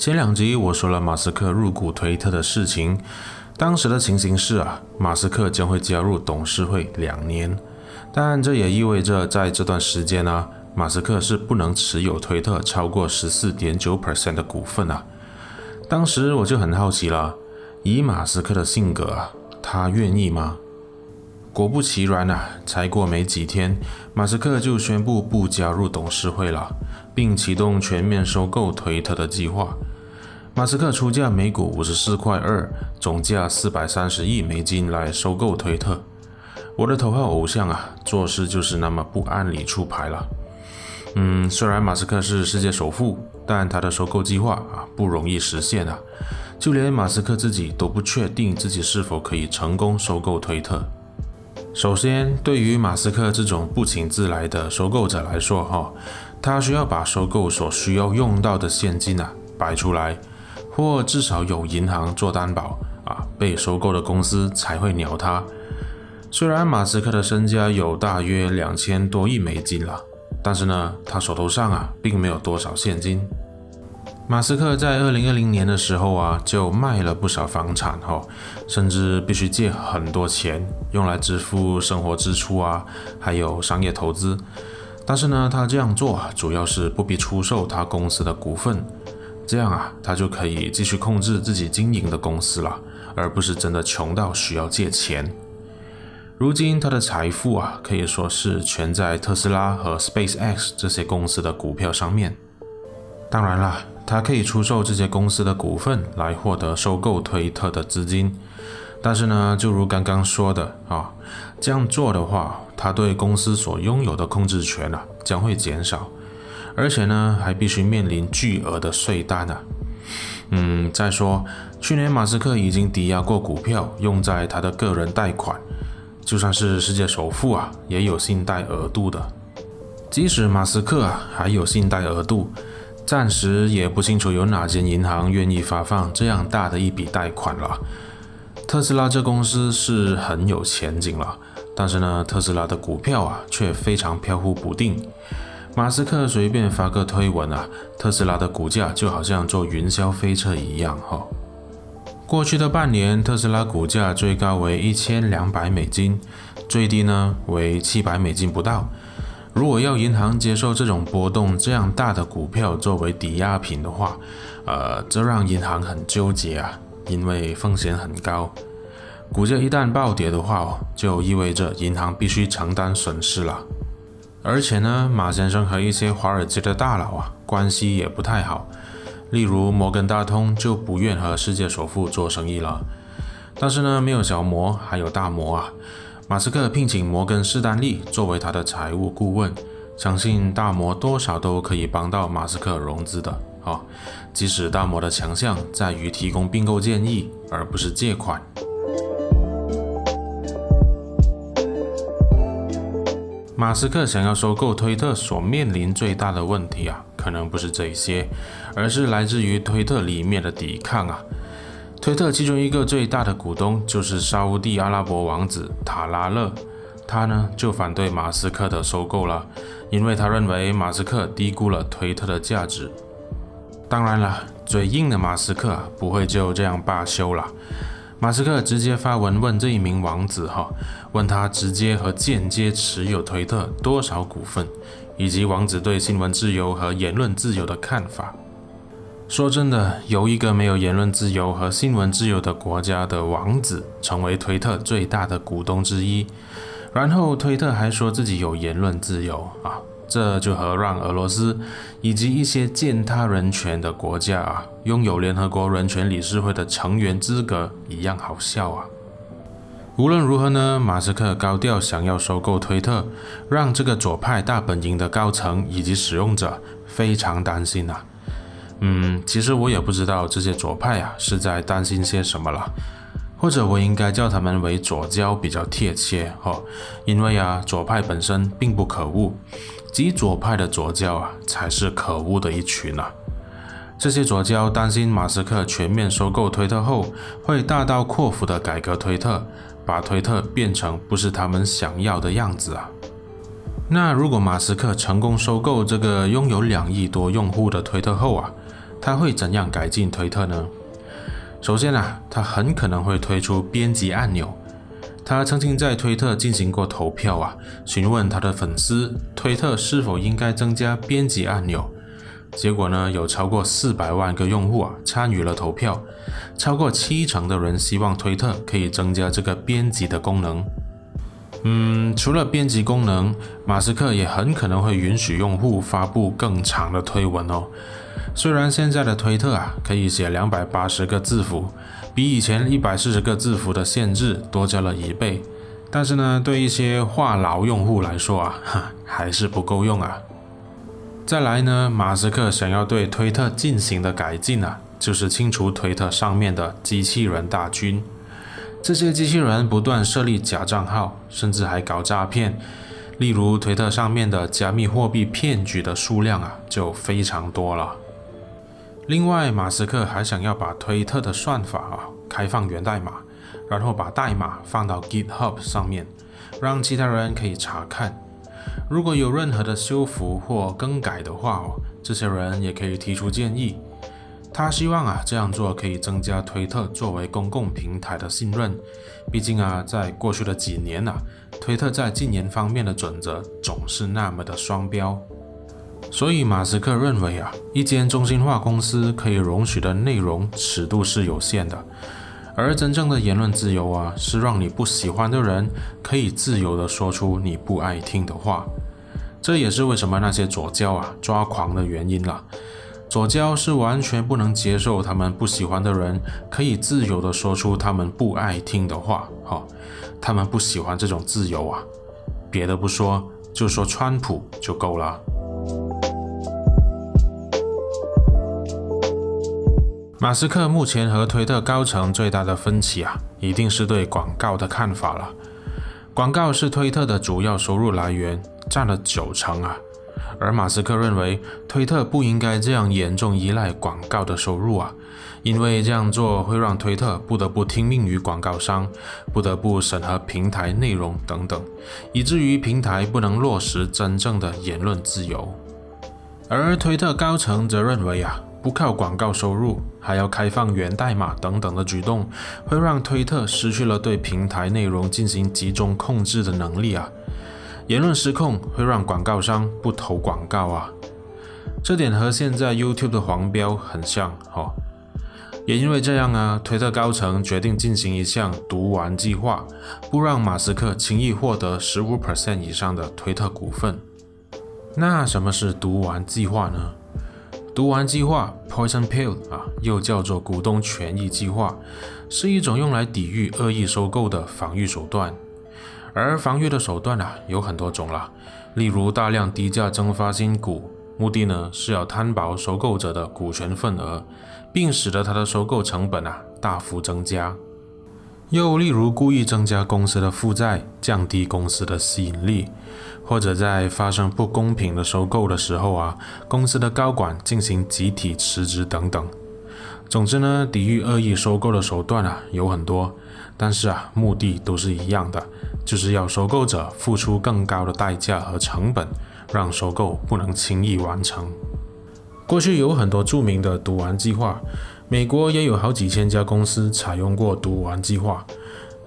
前两集我说了马斯克入股推特的事情，当时的情形是啊，马斯克将会加入董事会两年，但这也意味着在这段时间呢、马斯克是不能持有推特超过十四点九 percent 的股份啊。当时我就很好奇了，以马斯克的性格，他愿意吗？果不其然啊，才过没几天，马斯克就宣布不加入董事会了，并启动全面收购推特的计划。马斯克出价每股五十四块二，总价四百三十亿美金来收购推特。我的头号偶像啊，做事就是那么不按理出牌了。嗯，虽然马斯克是世界首富，但他的收购计划啊不容易实现啊。就连马斯克自己都不确定自己是否可以成功收购推特。首先，对于马斯克这种不请自来的收购者来说，哈，他需要把收购所需要用到的现金啊摆出来。或至少有银行做担保啊，被收购的公司才会鸟他。虽然马斯克的身家有大约两千多亿美金了，但是呢，他手头上啊并没有多少现金。马斯克在二零二零年的时候啊，就卖了不少房产哈，甚至必须借很多钱用来支付生活支出啊，还有商业投资。但是呢，他这样做，主要是不必出售他公司的股份。这样啊，他就可以继续控制自己经营的公司了，而不是真的穷到需要借钱。如今他的财富啊，可以说是全在特斯拉和 SpaceX 这些公司的股票上面。当然了，他可以出售这些公司的股份来获得收购推特的资金。但是呢，就如刚刚说的啊，这样做的话，他对公司所拥有的控制权啊，将会减少。而且呢，还必须面临巨额的税单啊。嗯，再说，去年马斯克已经抵押过股票用在他的个人贷款，就算是世界首富啊，也有信贷额度的。即使马斯克啊还有信贷额度，暂时也不清楚有哪间银行愿意发放这样大的一笔贷款了。特斯拉这公司是很有前景了，但是呢，特斯拉的股票啊却非常飘忽不定。马斯克随便发个推文啊，特斯拉的股价就好像坐云霄飞车一样哈。过去的半年，特斯拉股价最高为一千两百美金，最低呢为七百美金不到。如果要银行接受这种波动这样大的股票作为抵押品的话，呃，这让银行很纠结啊，因为风险很高。股价一旦暴跌的话，就意味着银行必须承担损失了。而且呢，马先生和一些华尔街的大佬啊，关系也不太好。例如摩根大通就不愿和世界首富做生意了。但是呢，没有小摩，还有大摩啊。马斯克聘请摩根士丹利作为他的财务顾问，相信大摩多少都可以帮到马斯克融资的。啊，即使大摩的强项在于提供并购建议，而不是借款。马斯克想要收购推特所面临最大的问题啊，可能不是这些，而是来自于推特里面的抵抗啊。推特其中一个最大的股东就是沙乌地阿拉伯王子塔拉勒，他呢就反对马斯克的收购了，因为他认为马斯克低估了推特的价值。当然了，嘴硬的马斯克不会就这样罢休了。马斯克直接发文问这一名王子哈，问他直接和间接持有推特多少股份，以及王子对新闻自由和言论自由的看法。说真的，由一个没有言论自由和新闻自由的国家的王子成为推特最大的股东之一，然后推特还说自己有言论自由啊。这就和让俄罗斯以及一些践踏人权的国家啊，拥有联合国人权理事会的成员资格一样好笑啊！无论如何呢，马斯克高调想要收购推特，让这个左派大本营的高层以及使用者非常担心啊。嗯，其实我也不知道这些左派啊是在担心些什么了。或者我应该叫他们为左胶比较贴切哦，因为啊，左派本身并不可恶，极左派的左胶啊才是可恶的一群啊。这些左胶担心马斯克全面收购推特后，会大刀阔斧地改革推特，把推特变成不是他们想要的样子啊。那如果马斯克成功收购这个拥有两亿多用户的推特后啊，他会怎样改进推特呢？首先啊，他很可能会推出编辑按钮。他曾经在推特进行过投票啊，询问他的粉丝，推特是否应该增加编辑按钮。结果呢，有超过四百万个用户啊参与了投票，超过七成的人希望推特可以增加这个编辑的功能。嗯，除了编辑功能，马斯克也很可能会允许用户发布更长的推文哦。虽然现在的推特啊可以写两百八十个字符，比以前一百四十个字符的限制多加了一倍，但是呢，对一些话痨用户来说啊，哈 还是不够用啊。再来呢，马斯克想要对推特进行的改进啊，就是清除推特上面的机器人大军。这些机器人不断设立假账号，甚至还搞诈骗。例如，推特上面的加密货币骗局的数量啊，就非常多了。另外，马斯克还想要把推特的算法啊开放源代码，然后把代码放到 GitHub 上面，让其他人可以查看。如果有任何的修复或更改的话哦，这些人也可以提出建议。他希望啊这样做可以增加推特作为公共平台的信任。毕竟啊，在过去的几年啊，推特在禁言方面的准则总是那么的双标。所以马斯克认为啊，一间中心化公司可以容许的内容尺度是有限的。而真正的言论自由啊，是让你不喜欢的人可以自由的说出你不爱听的话。这也是为什么那些左胶啊抓狂的原因了。左胶是完全不能接受他们不喜欢的人可以自由的说出他们不爱听的话。哈，他们不喜欢这种自由啊。别的不说，就说川普就够了。马斯克目前和推特高层最大的分歧啊，一定是对广告的看法了。广告是推特的主要收入来源，占了九成啊。而马斯克认为，推特不应该这样严重依赖广告的收入啊，因为这样做会让推特不得不听命于广告商，不得不审核平台内容等等，以至于平台不能落实真正的言论自由。而推特高层则认为啊。不靠广告收入，还要开放源代码等等的举动，会让推特失去了对平台内容进行集中控制的能力啊！言论失控会让广告商不投广告啊！这点和现在 YouTube 的黄标很像哦。也因为这样啊，推特高层决定进行一项毒丸计划，不让马斯克轻易获得十五 percent 以上的推特股份。那什么是毒丸计划呢？毒丸计划 （Poison Pill） 啊，又叫做股东权益计划，是一种用来抵御恶意收购的防御手段。而防御的手段啊，有很多种了，例如大量低价增发新股，目的呢是要摊薄收购者的股权份额，并使得他的收购成本啊大幅增加。又例如故意增加公司的负债，降低公司的吸引力。或者在发生不公平的收购的时候啊，公司的高管进行集体辞职等等。总之呢，抵御恶意收购的手段啊有很多，但是啊，目的都是一样的，就是要收购者付出更高的代价和成本，让收购不能轻易完成。过去有很多著名的毒丸计划，美国也有好几千家公司采用过毒丸计划，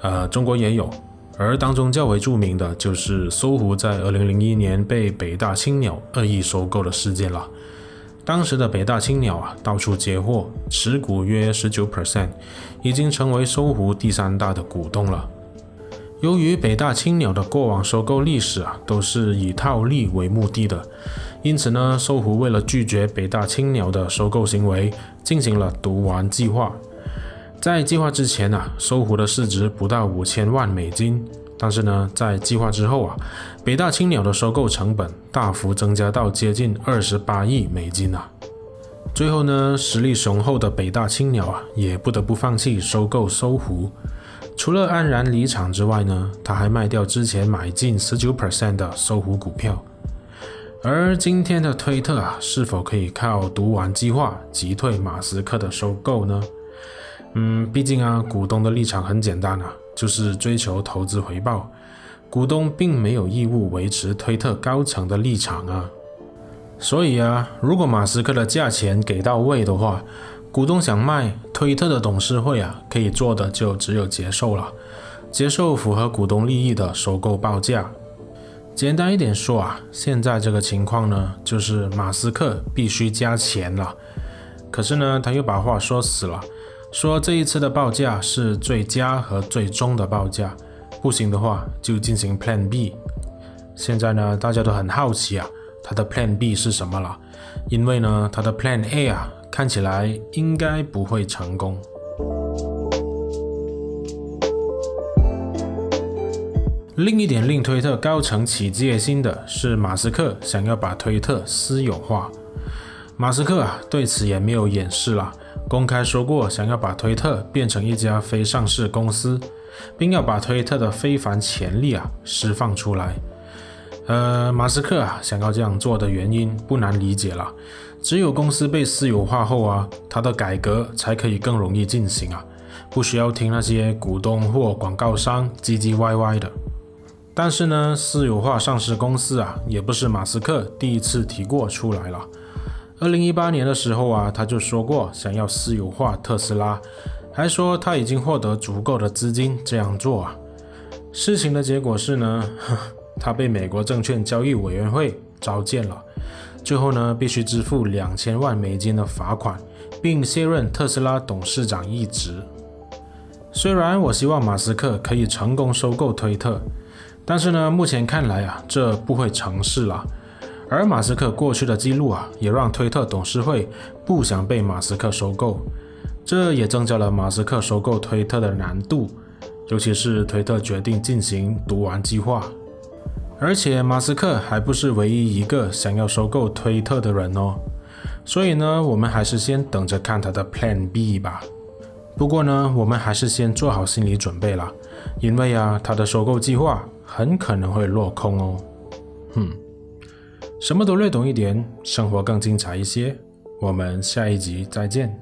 呃，中国也有。而当中较为著名的就是搜狐在2001年被北大青鸟恶意收购的事件了。当时的北大青鸟啊，到处接货，持股约19%，已经成为搜狐第三大的股东了。由于北大青鸟的过往收购历史啊，都是以套利为目的的，因此呢，搜狐为了拒绝北大青鸟的收购行为，进行了毒丸计划。在计划之前啊，搜狐的市值不到五千万美金，但是呢，在计划之后啊，北大青鸟的收购成本大幅增加到接近二十八亿美金啊。最后呢，实力雄厚的北大青鸟啊，也不得不放弃收购搜狐。除了黯然离场之外呢，他还卖掉之前买进十九 percent 的搜狐股票。而今天的推特啊，是否可以靠毒丸计划击退马斯克的收购呢？嗯，毕竟啊，股东的立场很简单啊，就是追求投资回报。股东并没有义务维持推特高层的立场啊。所以啊，如果马斯克的价钱给到位的话，股东想卖，推特的董事会啊，可以做的就只有接受了，接受符合股东利益的收购报价。简单一点说啊，现在这个情况呢，就是马斯克必须加钱了。可是呢，他又把话说死了，说这一次的报价是最佳和最终的报价，不行的话就进行 Plan B。现在呢，大家都很好奇啊。他的 Plan B 是什么了？因为呢，他的 Plan A 啊，看起来应该不会成功。另一点令推特高层起戒心的是，马斯克想要把推特私有化。马斯克啊，对此也没有掩饰了，公开说过想要把推特变成一家非上市公司，并要把推特的非凡潜力啊释放出来。呃，马斯克啊，想要这样做的原因不难理解了。只有公司被私有化后啊，他的改革才可以更容易进行啊，不需要听那些股东或广告商唧唧歪歪的。但是呢，私有化上市公司啊，也不是马斯克第一次提过出来了。二零一八年的时候啊，他就说过想要私有化特斯拉，还说他已经获得足够的资金这样做啊。事情的结果是呢，他被美国证券交易委员会召见了，最后呢，必须支付两千万美金的罚款，并卸任特斯拉董事长一职。虽然我希望马斯克可以成功收购推特，但是呢，目前看来啊，这不会成事了。而马斯克过去的记录啊，也让推特董事会不想被马斯克收购，这也增加了马斯克收购推特的难度，尤其是推特决定进行毒丸计划。而且马斯克还不是唯一一个想要收购推特的人哦，所以呢，我们还是先等着看他的 Plan B 吧。不过呢，我们还是先做好心理准备啦，因为啊，他的收购计划很可能会落空哦。哼，什么都略懂一点，生活更精彩一些。我们下一集再见。